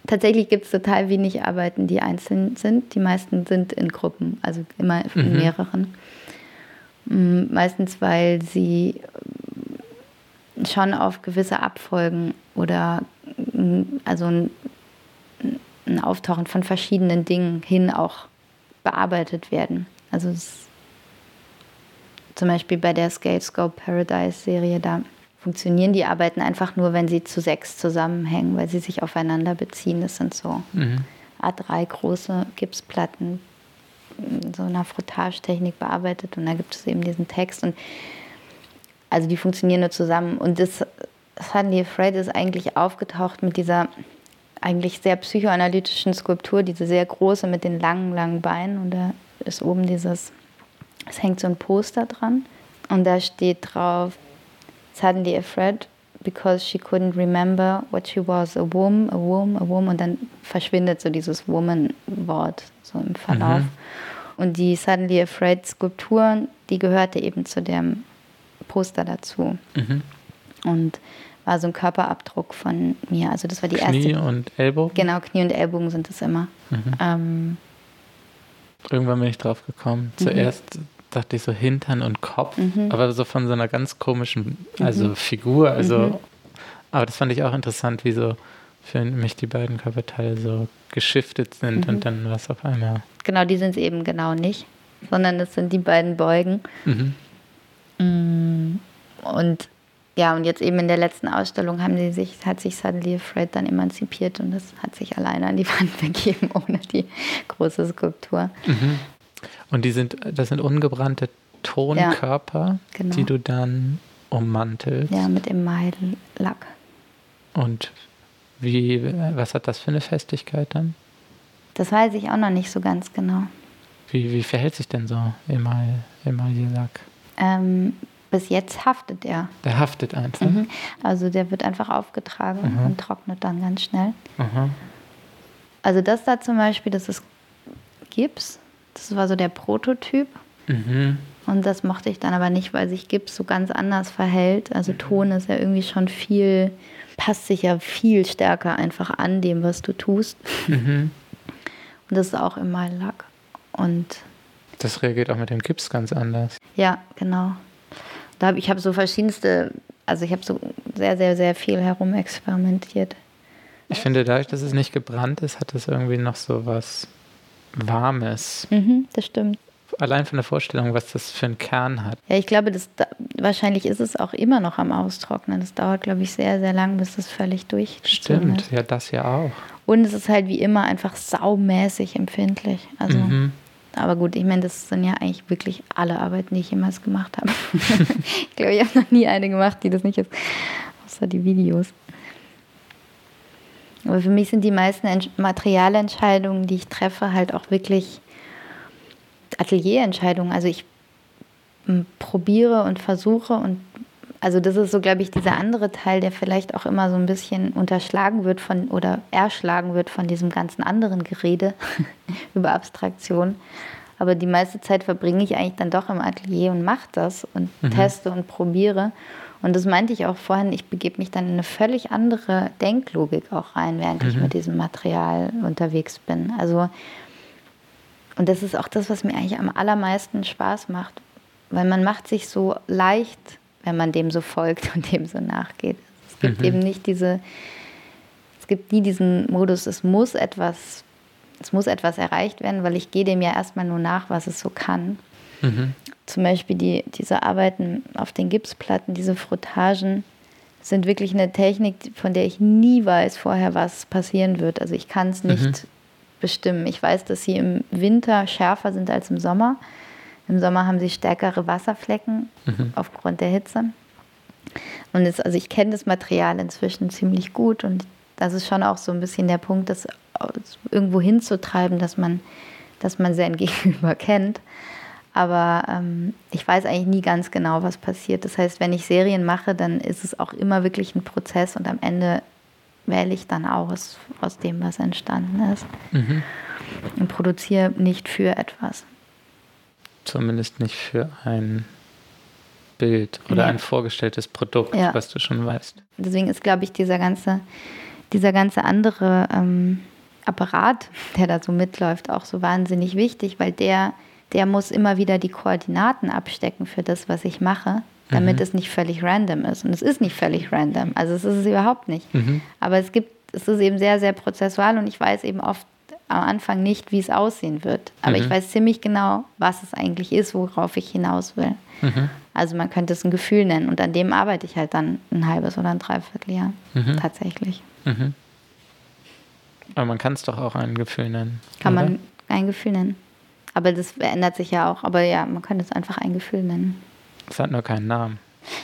Tatsächlich gibt es total wenig Arbeiten, die einzeln sind. Die meisten sind in Gruppen, also immer in mhm. mehreren. Mm, meistens, weil sie schon auf gewisse Abfolgen oder mm, also ein, ein Auftauchen von verschiedenen Dingen hin auch bearbeitet werden. Also es, zum Beispiel bei der Scale Scope Paradise Serie, da funktionieren die Arbeiten einfach nur, wenn sie zu sechs zusammenhängen, weil sie sich aufeinander beziehen. Das sind so mhm. A3 große Gipsplatten, so einer Frottagetechnik bearbeitet und da gibt es eben diesen Text und also die funktionieren nur zusammen. Und das Suddenly Afraid ist eigentlich aufgetaucht mit dieser eigentlich sehr psychoanalytischen Skulptur, diese sehr große mit den langen, langen Beinen. Und da ist oben dieses, es hängt so ein Poster dran. Und da steht drauf, Suddenly Afraid, because she couldn't remember what she was, a woman, a woman, a woman. Und dann verschwindet so dieses Woman-Wort so im Verlauf. Mhm. Und die Suddenly Afraid Skulptur, die gehörte eben zu dem Poster dazu. Mhm. Und war so ein Körperabdruck von mir. Also das war die Knie erste. Knie und Ellbogen? Genau, Knie und Ellbogen sind es immer. Mhm. Ähm, Irgendwann bin ich drauf gekommen. Mhm. Zuerst dachte ich so Hintern und Kopf, mhm. aber so von so einer ganz komischen, also mhm. Figur. Also, mhm. aber das fand ich auch interessant, wie so für mich die beiden Körperteile so geschiftet sind und dann was auf einmal. Genau, die sind es eben genau nicht, sondern es sind die beiden Beugen. Mhm. Mm, und ja, und jetzt eben in der letzten Ausstellung haben sie sich, hat sich Suddenly Fred dann emanzipiert und das hat sich alleine an die Wand begeben, ohne die große Skulptur. Mhm. Und die sind, das sind ungebrannte Tonkörper, ja, genau. die du dann ummantelst. Ja, mit Email-Lack. Und wie, was hat das für eine Festigkeit dann? Das weiß ich auch noch nicht so ganz genau. Wie, wie verhält sich denn so Email-Lack? Ähm, bis jetzt haftet er. Der haftet einfach. Mhm. Also der wird einfach aufgetragen mhm. und trocknet dann ganz schnell. Mhm. Also das da zum Beispiel, das ist Gips. Das war so der Prototyp. Mhm. Und das mochte ich dann aber nicht, weil sich Gips so ganz anders verhält. Also mhm. Ton ist ja irgendwie schon viel, passt sich ja viel stärker einfach an dem, was du tust. Mhm. Und das ist auch immer Lack. Und das reagiert auch mit dem Gips ganz anders. Ja, genau. Da hab, ich habe so verschiedenste, also ich habe so sehr, sehr, sehr viel herumexperimentiert. Ich finde, dadurch, dass es nicht gebrannt ist, hat es irgendwie noch so was Warmes. Mhm, das stimmt. Allein von der Vorstellung, was das für einen Kern hat. Ja, ich glaube, das, wahrscheinlich ist es auch immer noch am Austrocknen. Das dauert, glaube ich, sehr, sehr lang, bis das völlig durch Stimmt, ist. ja, das ja auch. Und es ist halt wie immer einfach saumäßig empfindlich. Also mhm. Aber gut, ich meine, das sind ja eigentlich wirklich alle Arbeiten, die ich jemals gemacht habe. ich glaube, ich habe noch nie eine gemacht, die das nicht ist. Außer die Videos. Aber für mich sind die meisten Materialentscheidungen, die ich treffe, halt auch wirklich Atelierentscheidungen. Also ich probiere und versuche und also das ist so, glaube ich, dieser andere Teil, der vielleicht auch immer so ein bisschen unterschlagen wird von oder erschlagen wird von diesem ganzen anderen Gerede über Abstraktion. Aber die meiste Zeit verbringe ich eigentlich dann doch im Atelier und mache das und mhm. teste und probiere. Und das meinte ich auch vorhin, ich begebe mich dann in eine völlig andere Denklogik auch rein, während mhm. ich mit diesem Material unterwegs bin. Also, und das ist auch das, was mir eigentlich am allermeisten Spaß macht, weil man macht sich so leicht wenn man dem so folgt und dem so nachgeht. Es gibt mhm. eben nicht diese, es gibt nie diesen Modus, es muss etwas, es muss etwas erreicht werden, weil ich gehe dem ja erstmal nur nach, was es so kann. Mhm. Zum Beispiel die, diese Arbeiten auf den Gipsplatten, diese Frottagen, sind wirklich eine Technik, von der ich nie weiß vorher, was passieren wird. Also ich kann es nicht mhm. bestimmen. Ich weiß, dass sie im Winter schärfer sind als im Sommer. Im Sommer haben sie stärkere Wasserflecken mhm. aufgrund der Hitze. Und es, also ich kenne das Material inzwischen ziemlich gut und das ist schon auch so ein bisschen der Punkt, das irgendwo hinzutreiben, dass man, dass man sein Gegenüber kennt. Aber ähm, ich weiß eigentlich nie ganz genau, was passiert. Das heißt, wenn ich Serien mache, dann ist es auch immer wirklich ein Prozess und am Ende wähle ich dann aus, aus dem, was entstanden ist. Mhm. Und produziere nicht für etwas. Zumindest nicht für ein Bild oder ja. ein vorgestelltes Produkt, ja. was du schon weißt. Deswegen ist, glaube ich, dieser ganze, dieser ganze andere ähm, Apparat, der da so mitläuft, auch so wahnsinnig wichtig, weil der, der muss immer wieder die Koordinaten abstecken für das, was ich mache, damit mhm. es nicht völlig random ist. Und es ist nicht völlig random. Also es ist es überhaupt nicht. Mhm. Aber es gibt, es ist eben sehr, sehr prozessual und ich weiß eben oft am Anfang nicht, wie es aussehen wird. Aber mhm. ich weiß ziemlich genau, was es eigentlich ist, worauf ich hinaus will. Mhm. Also man könnte es ein Gefühl nennen. Und an dem arbeite ich halt dann ein halbes oder ein Dreivierteljahr. Mhm. Tatsächlich. Mhm. Aber man kann es doch auch ein Gefühl nennen. Kann oder? man ein Gefühl nennen. Aber das ändert sich ja auch. Aber ja, man könnte es einfach ein Gefühl nennen. Es hat nur keinen Namen.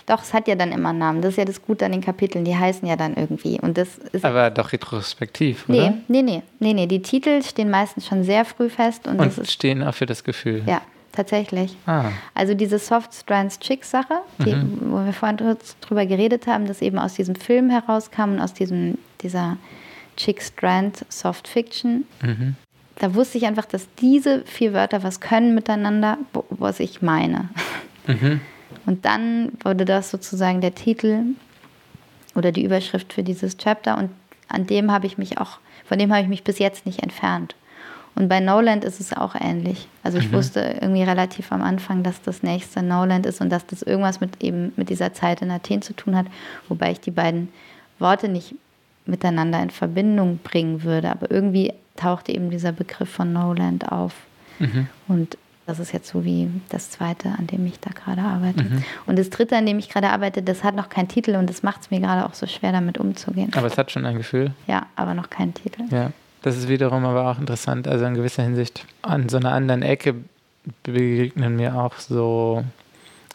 Doch, es hat ja dann immer einen Namen. Das ist ja das Gute an den Kapiteln. Die heißen ja dann irgendwie. Und das ist Aber doch retrospektiv, nee, oder? Nee, nee, nee, nee. Die Titel stehen meistens schon sehr früh fest. Und, und ist, stehen auch für das Gefühl. Ja, tatsächlich. Ah. Also diese Soft Strands Chick Sache, mhm. wo wir vorhin drüber geredet haben, dass eben aus diesem Film herauskam und aus diesem, dieser Chick Strand Soft Fiction. Mhm. Da wusste ich einfach, dass diese vier Wörter was können miteinander, was ich meine. Mhm. Und dann wurde das sozusagen der Titel oder die Überschrift für dieses Chapter und an dem habe ich mich auch, von dem habe ich mich bis jetzt nicht entfernt. Und bei Noland ist es auch ähnlich. Also ich mhm. wusste irgendwie relativ am Anfang, dass das nächste Noland ist und dass das irgendwas mit eben mit dieser Zeit in Athen zu tun hat, wobei ich die beiden Worte nicht miteinander in Verbindung bringen würde. Aber irgendwie tauchte eben dieser Begriff von Noland auf. Mhm. Und das ist jetzt so wie das zweite, an dem ich da gerade arbeite. Mhm. Und das dritte, an dem ich gerade arbeite, das hat noch keinen Titel und das macht es mir gerade auch so schwer, damit umzugehen. Aber es hat schon ein Gefühl. Ja, aber noch keinen Titel. Ja, das ist wiederum aber auch interessant. Also in gewisser Hinsicht an so einer anderen Ecke begegnen mir auch so.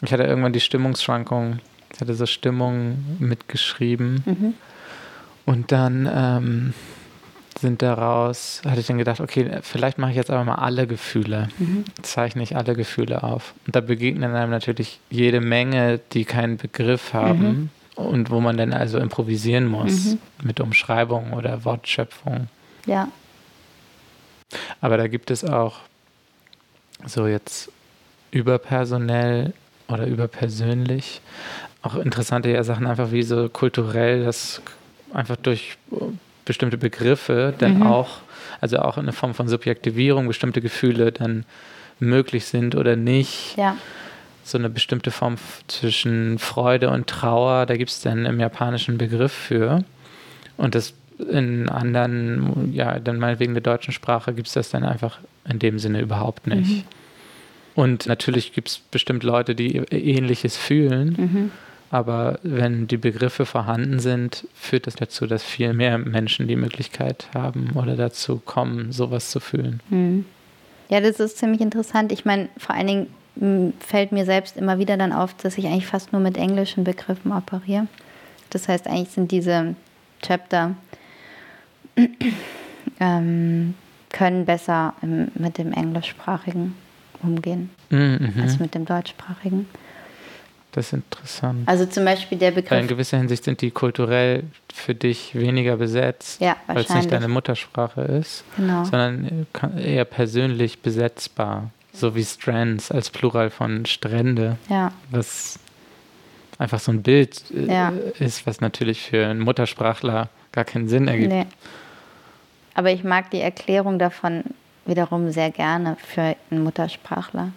Ich hatte irgendwann die Stimmungsschwankungen. Ich hatte so Stimmungen mitgeschrieben. Mhm. Und dann ähm, sind daraus, hatte ich dann gedacht, okay, vielleicht mache ich jetzt aber mal alle Gefühle, mhm. zeichne ich alle Gefühle auf. Und da begegnen einem natürlich jede Menge, die keinen Begriff haben mhm. und wo man dann also improvisieren muss mhm. mit Umschreibung oder Wortschöpfung. Ja. Aber da gibt es auch so jetzt überpersonell oder überpersönlich auch interessante Sachen, einfach wie so kulturell, das einfach durch bestimmte Begriffe dann mhm. auch, also auch in einer Form von Subjektivierung, bestimmte Gefühle dann möglich sind oder nicht. Ja. So eine bestimmte Form zwischen Freude und Trauer, da gibt es dann im japanischen Begriff für. Und das in anderen, ja, dann meinetwegen der deutschen Sprache gibt es das dann einfach in dem Sinne überhaupt nicht. Mhm. Und natürlich gibt es bestimmt Leute, die ähnliches fühlen. Mhm. Aber wenn die Begriffe vorhanden sind, führt das dazu, dass viel mehr Menschen die Möglichkeit haben oder dazu kommen, sowas zu fühlen. Hm. Ja, das ist ziemlich interessant. Ich meine, vor allen Dingen hm, fällt mir selbst immer wieder dann auf, dass ich eigentlich fast nur mit englischen Begriffen operiere. Das heißt, eigentlich sind diese Chapter ähm, können besser im, mit dem Englischsprachigen umgehen Mhm. als mit dem Deutschsprachigen. Das ist interessant. Also zum Beispiel der Weil in Begriff. gewisser Hinsicht sind die kulturell für dich weniger besetzt, Ja, weil es nicht deine Muttersprache ist, Genau. sondern eher persönlich besetzbar. So wie Strands als Plural von Strände, Ja, was einfach so ein Bild äh, Ja. ist, was natürlich für einen Muttersprachler gar keinen Sinn ergibt. nee. Aber ich mag die Erklärung davon wiederum sehr gerne für einen Muttersprachler.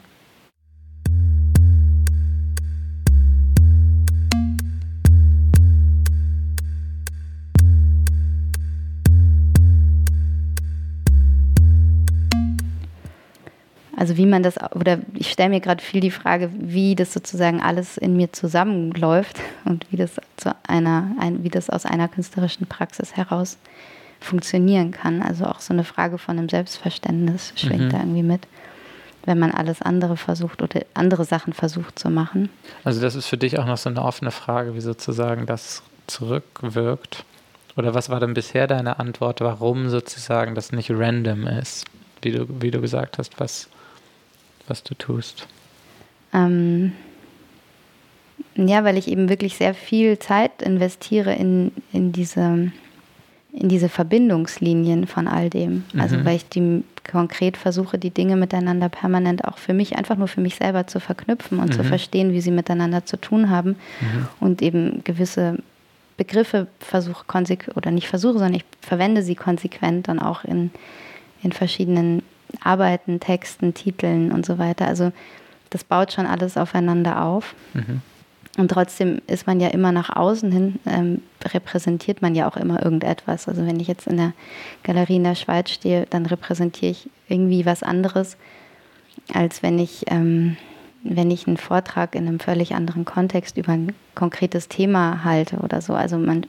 Also wie man das, oder ich stelle mir gerade viel die Frage, wie das sozusagen alles in mir zusammenläuft und wie das zu einer, ein, wie das aus einer künstlerischen Praxis heraus funktionieren kann. Also auch so eine Frage von einem Selbstverständnis schwingt Mhm. da irgendwie mit, wenn man alles andere versucht oder andere Sachen versucht zu machen. Also das ist für dich auch noch so eine offene Frage, wie sozusagen das zurückwirkt. Oder was war denn bisher deine Antwort, warum sozusagen das nicht random ist, wie du, wie du gesagt hast, was, was du tust? Ähm, ja, weil ich eben wirklich sehr viel Zeit investiere in, in, diese, in diese Verbindungslinien von all dem. Also Mhm. weil ich die konkret versuche, die Dinge miteinander permanent auch für mich, einfach nur für mich selber zu verknüpfen und zu Mhm. verstehen, wie sie miteinander zu tun haben Mhm. und eben gewisse Begriffe versuche oder nicht versuche, sondern ich verwende sie konsequent dann auch in, in verschiedenen Arbeiten, Texten, Titeln und so weiter. Also das baut schon alles aufeinander auf. Mhm. Und trotzdem ist man ja immer nach außen hin, ähm, repräsentiert man ja auch immer irgendetwas. Also wenn ich jetzt in der Galerie in der Schweiz stehe, dann repräsentiere ich irgendwie was anderes, als wenn ich, ähm, wenn ich einen Vortrag in einem völlig anderen Kontext über ein konkretes Thema halte oder so. Also man,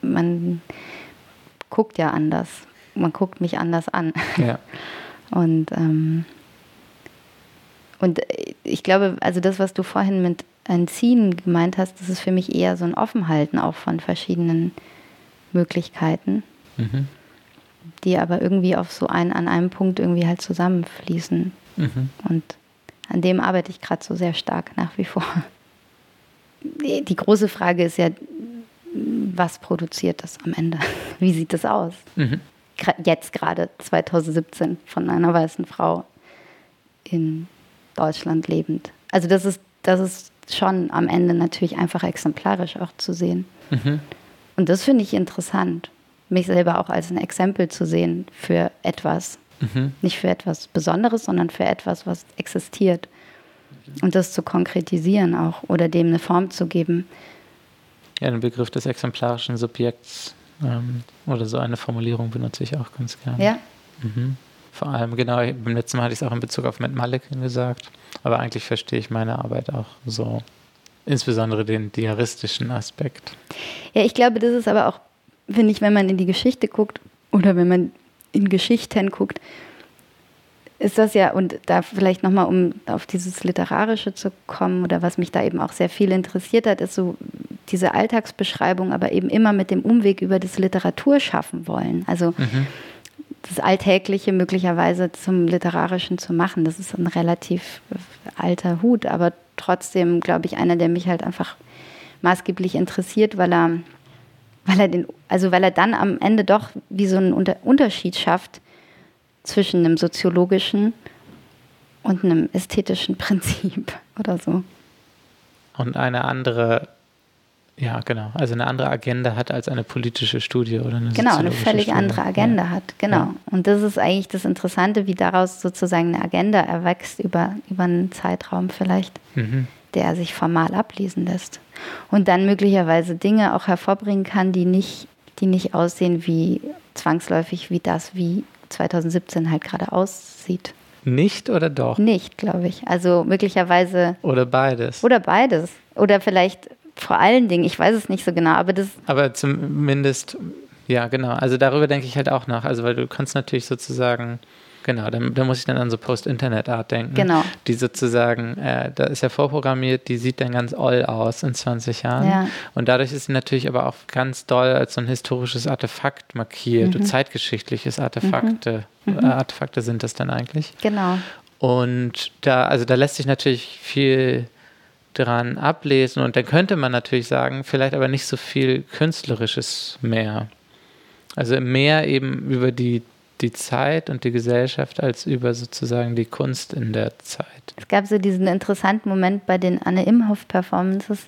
man guckt ja anders. Man guckt mich anders an. Ja. Und, ähm, und ich glaube, also das, was du vorhin mit Entziehen gemeint hast, das ist für mich eher so ein Offenhalten auch von verschiedenen Möglichkeiten, Mhm. die aber irgendwie auf so einen, an einem Punkt irgendwie halt zusammenfließen. Mhm. Und an dem arbeite ich gerade so sehr stark nach wie vor. Die die große Frage ist ja, was produziert das am Ende? Wie sieht das aus? Mhm. Jetzt gerade 2017 von einer weißen Frau in Deutschland lebend. Also das ist, das ist schon am Ende natürlich einfach exemplarisch auch zu sehen. Mhm. Und das finde ich interessant, mich selber auch als ein Exempel zu sehen für etwas. Mhm. Nicht für etwas Besonderes, sondern für etwas, was existiert. Und das zu konkretisieren auch oder dem eine Form zu geben. Ja, den Begriff des exemplarischen Subjekts ähm, oder so eine Formulierung benutze ich auch ganz gerne. Ja, Mhm. Vor allem, genau, beim letzten Mal hatte ich es auch in Bezug auf Matt Malekin gesagt, aber eigentlich verstehe ich meine Arbeit auch so, insbesondere den diaristischen Aspekt. Ja, ich glaube, das ist aber auch, finde ich, wenn man in die Geschichte guckt oder wenn man in Geschichten guckt, ist das ja, und da vielleicht nochmal, um auf dieses Literarische zu kommen oder was mich da eben auch sehr viel interessiert hat, ist so diese Alltagsbeschreibung, aber eben immer mit dem Umweg über das Literatur schaffen wollen. Also Mhm. das Alltägliche möglicherweise zum Literarischen zu machen. Das ist ein relativ alter Hut, aber trotzdem, glaube ich, einer, der mich halt einfach maßgeblich interessiert, weil er, weil er den, also weil er dann am Ende doch wie so einen Unter Unterschied schafft zwischen einem soziologischen und einem ästhetischen Prinzip oder so. Und eine andere, ja genau, also eine andere Agenda hat als eine politische Studie oder eine Genau, eine völlig Studie. andere Agenda Ja. hat. Genau. Ja. Und das ist eigentlich das Interessante, wie daraus sozusagen eine Agenda erwächst über, über einen Zeitraum vielleicht, Mhm. der sich formal ablesen lässt. Und dann möglicherweise Dinge auch hervorbringen kann, die nicht, die nicht aussehen wie zwangsläufig wie das, wie 2017 halt gerade aussieht. Nicht oder doch? Nicht, glaube ich. Also möglicherweise Oder beides. oder beides. Oder vielleicht vor allen Dingen, ich weiß es nicht so genau, aber das Aber zumindest, ja, genau. Also darüber denke ich halt auch nach. Also, weil du kannst natürlich sozusagen genau. Da, da muss ich dann an so Post-Internet-Art denken. Genau. Die sozusagen, äh, da ist ja vorprogrammiert, die sieht dann ganz oll aus in 20 Jahren. Ja. Und dadurch ist sie natürlich aber auch ganz doll als so ein historisches Artefakt markiert mhm. zeitgeschichtliches Artefakte. Mhm. mhm. Artefakte sind das dann eigentlich. Genau. Und da, also da lässt sich natürlich viel dran ablesen und dann könnte man natürlich sagen, vielleicht aber nicht so viel Künstlerisches mehr. Also mehr eben über die, die Zeit und die Gesellschaft als über sozusagen die Kunst in der Zeit. Es gab so diesen interessanten Moment bei den Anne Imhoff-Performances.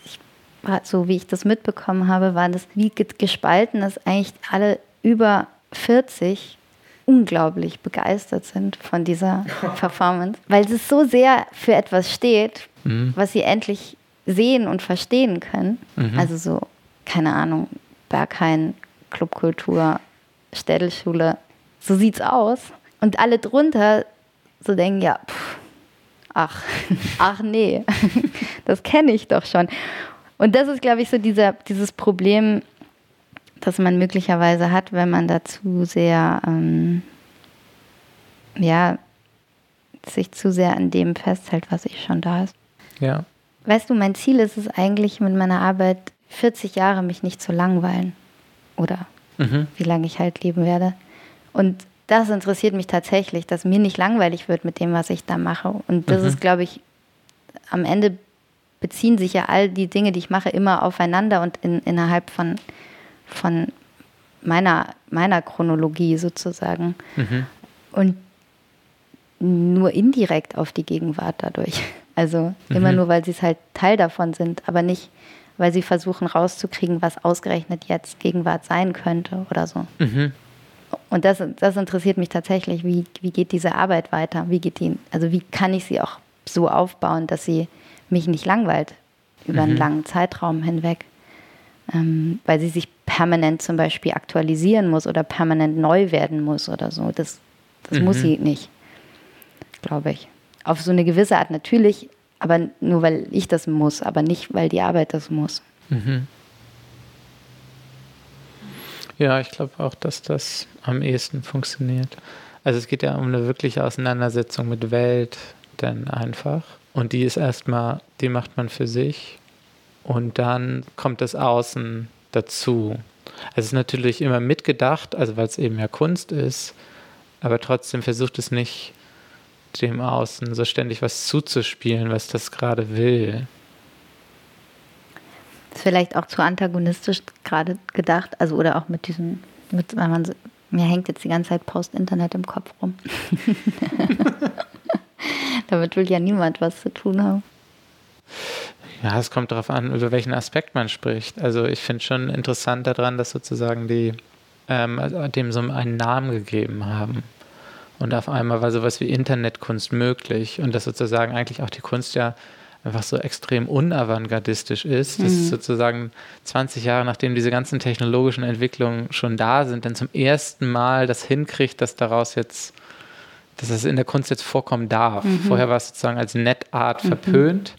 So wie ich das mitbekommen habe, war das wie gespalten, dass eigentlich alle über 40 unglaublich begeistert sind von dieser Performance, weil es so sehr für etwas steht, mhm. was sie endlich sehen und verstehen können. Mhm. Also so, keine Ahnung, Berghain, Clubkultur, Städelschule, so sieht's aus. Und alle drunter so denken, ja, pff, ach, ach nee, das kenne ich doch schon. Und das ist, glaube ich, so dieser, dieses Problem, das man möglicherweise hat, wenn man dazu sehr, ähm, ja, sich zu sehr an dem festhält, was ich schon da ist. Ja. Weißt du, mein Ziel ist es eigentlich mit meiner Arbeit 40 Jahre mich nicht zu langweilen. Oder mhm. wie lange ich halt leben werde. Und das interessiert mich tatsächlich, dass mir nicht langweilig wird mit dem, was ich da mache. Und das mhm. ist, glaube ich, am Ende beziehen sich ja all die Dinge, die ich mache, immer aufeinander und in, innerhalb von, von meiner, meiner Chronologie sozusagen. Mhm. Und nur indirekt auf die Gegenwart dadurch. Also mhm. immer nur, weil sie es halt Teil davon sind, aber nicht, weil sie versuchen rauszukriegen, was ausgerechnet jetzt Gegenwart sein könnte oder so. Mhm. Und das, das interessiert mich tatsächlich. Wie, wie geht diese Arbeit weiter? Wie geht die, also wie kann ich sie auch so aufbauen, dass sie mich nicht langweilt über einen mhm. langen Zeitraum hinweg? Ähm, weil sie sich permanent zum Beispiel aktualisieren muss oder permanent neu werden muss oder so. Das, das mhm. muss sie nicht, glaube ich. Auf so eine gewisse Art natürlich, aber nur weil ich das muss, aber nicht, weil die Arbeit das muss. Mhm. Ja, ich glaube auch, dass das am ehesten funktioniert. Also es geht ja um eine wirkliche Auseinandersetzung mit Welt, denn einfach. Und die ist erstmal, die macht man für sich. Und dann kommt das Außen dazu. Es ist natürlich immer mitgedacht, also weil es eben ja Kunst ist, aber trotzdem versucht es nicht dem Außen so ständig was zuzuspielen, was das gerade will. Ist vielleicht auch zu antagonistisch gerade gedacht, also oder auch mit diesem, mit, man mir hängt jetzt die ganze Zeit Post-Internet im Kopf rum. Damit will ja niemand was zu tun haben. Ja, es kommt darauf an, über welchen Aspekt man spricht. Also ich finde schon interessant daran, dass sozusagen die ähm, dem so einen Namen gegeben haben. Und auf einmal war sowas wie Internetkunst möglich und dass sozusagen eigentlich auch die Kunst ja einfach so extrem unavantgardistisch ist, mhm. dass sozusagen 20 Jahre nachdem diese ganzen technologischen Entwicklungen schon da sind, dann zum ersten Mal das hinkriegt, dass daraus jetzt, dass das in der Kunst jetzt vorkommen darf. Mhm. Vorher war es sozusagen als Netart mhm. verpönt.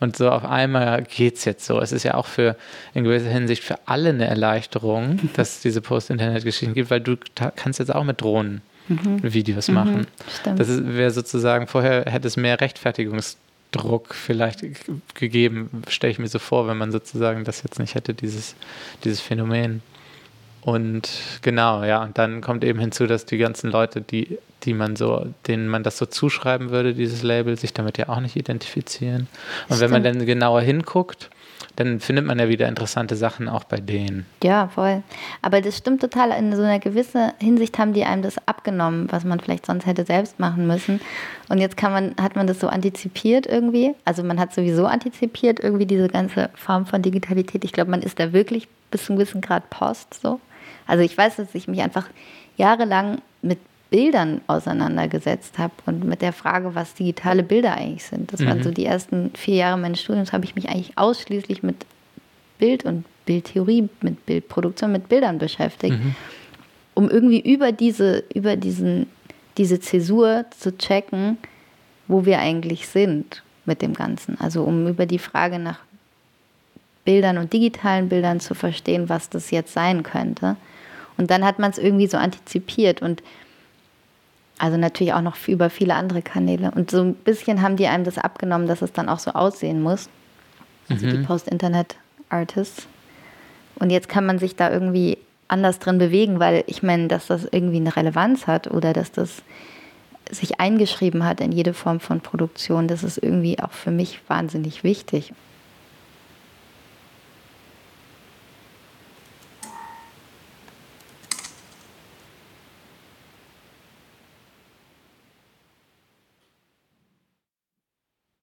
Und so auf einmal geht es jetzt so. Es ist ja auch für in gewisser Hinsicht für alle eine Erleichterung, dass es diese Post-Internet-Geschichten gibt, weil du kannst jetzt auch mit Drohnen mhm. Videos machen. Mhm, das wäre sozusagen, vorher hätte es mehr Rechtfertigungs- Druck vielleicht gegeben, stelle ich mir so vor, wenn man sozusagen das jetzt nicht hätte, dieses, dieses Phänomen. Und genau, ja, und dann kommt eben hinzu, dass die ganzen Leute, die, die man so, denen man das so zuschreiben würde, dieses Label, sich damit ja auch nicht identifizieren. Und Stimmt. wenn man dann genauer hinguckt, dann findet man ja wieder interessante Sachen auch bei denen. Ja, voll. Aber das stimmt total. In so einer gewissen Hinsicht haben die einem das abgenommen, was man vielleicht sonst hätte selbst machen müssen. Und jetzt kann man, hat man das so antizipiert irgendwie. Also man hat sowieso antizipiert irgendwie diese ganze Form von Digitalität. Ich glaube, man ist da wirklich bis zu einem gewissen Grad Post so. Also ich weiß, dass ich mich einfach jahrelang mit Bildern auseinandergesetzt habe und mit der Frage, was digitale Bilder eigentlich sind. Das mhm. waren so die ersten vier Jahre meines Studiums, habe ich mich eigentlich ausschließlich mit Bild und Bildtheorie, mit Bildproduktion, mit Bildern beschäftigt, mhm. um irgendwie über diese, über diesen, diese Zäsur zu checken, wo wir eigentlich sind mit dem Ganzen. Also um über die Frage nach Bildern und digitalen Bildern zu verstehen, was das jetzt sein könnte. Und dann hat man es irgendwie so antizipiert und Also natürlich auch noch über viele andere Kanäle. Und so ein bisschen haben die einem das abgenommen, dass es dann auch so aussehen muss. Also mhm. die Post-Internet-Artists. Und jetzt kann man sich da irgendwie anders drin bewegen, weil ich meine, dass das irgendwie eine Relevanz hat oder dass das sich eingeschrieben hat in jede Form von Produktion, das ist irgendwie auch für mich wahnsinnig wichtig.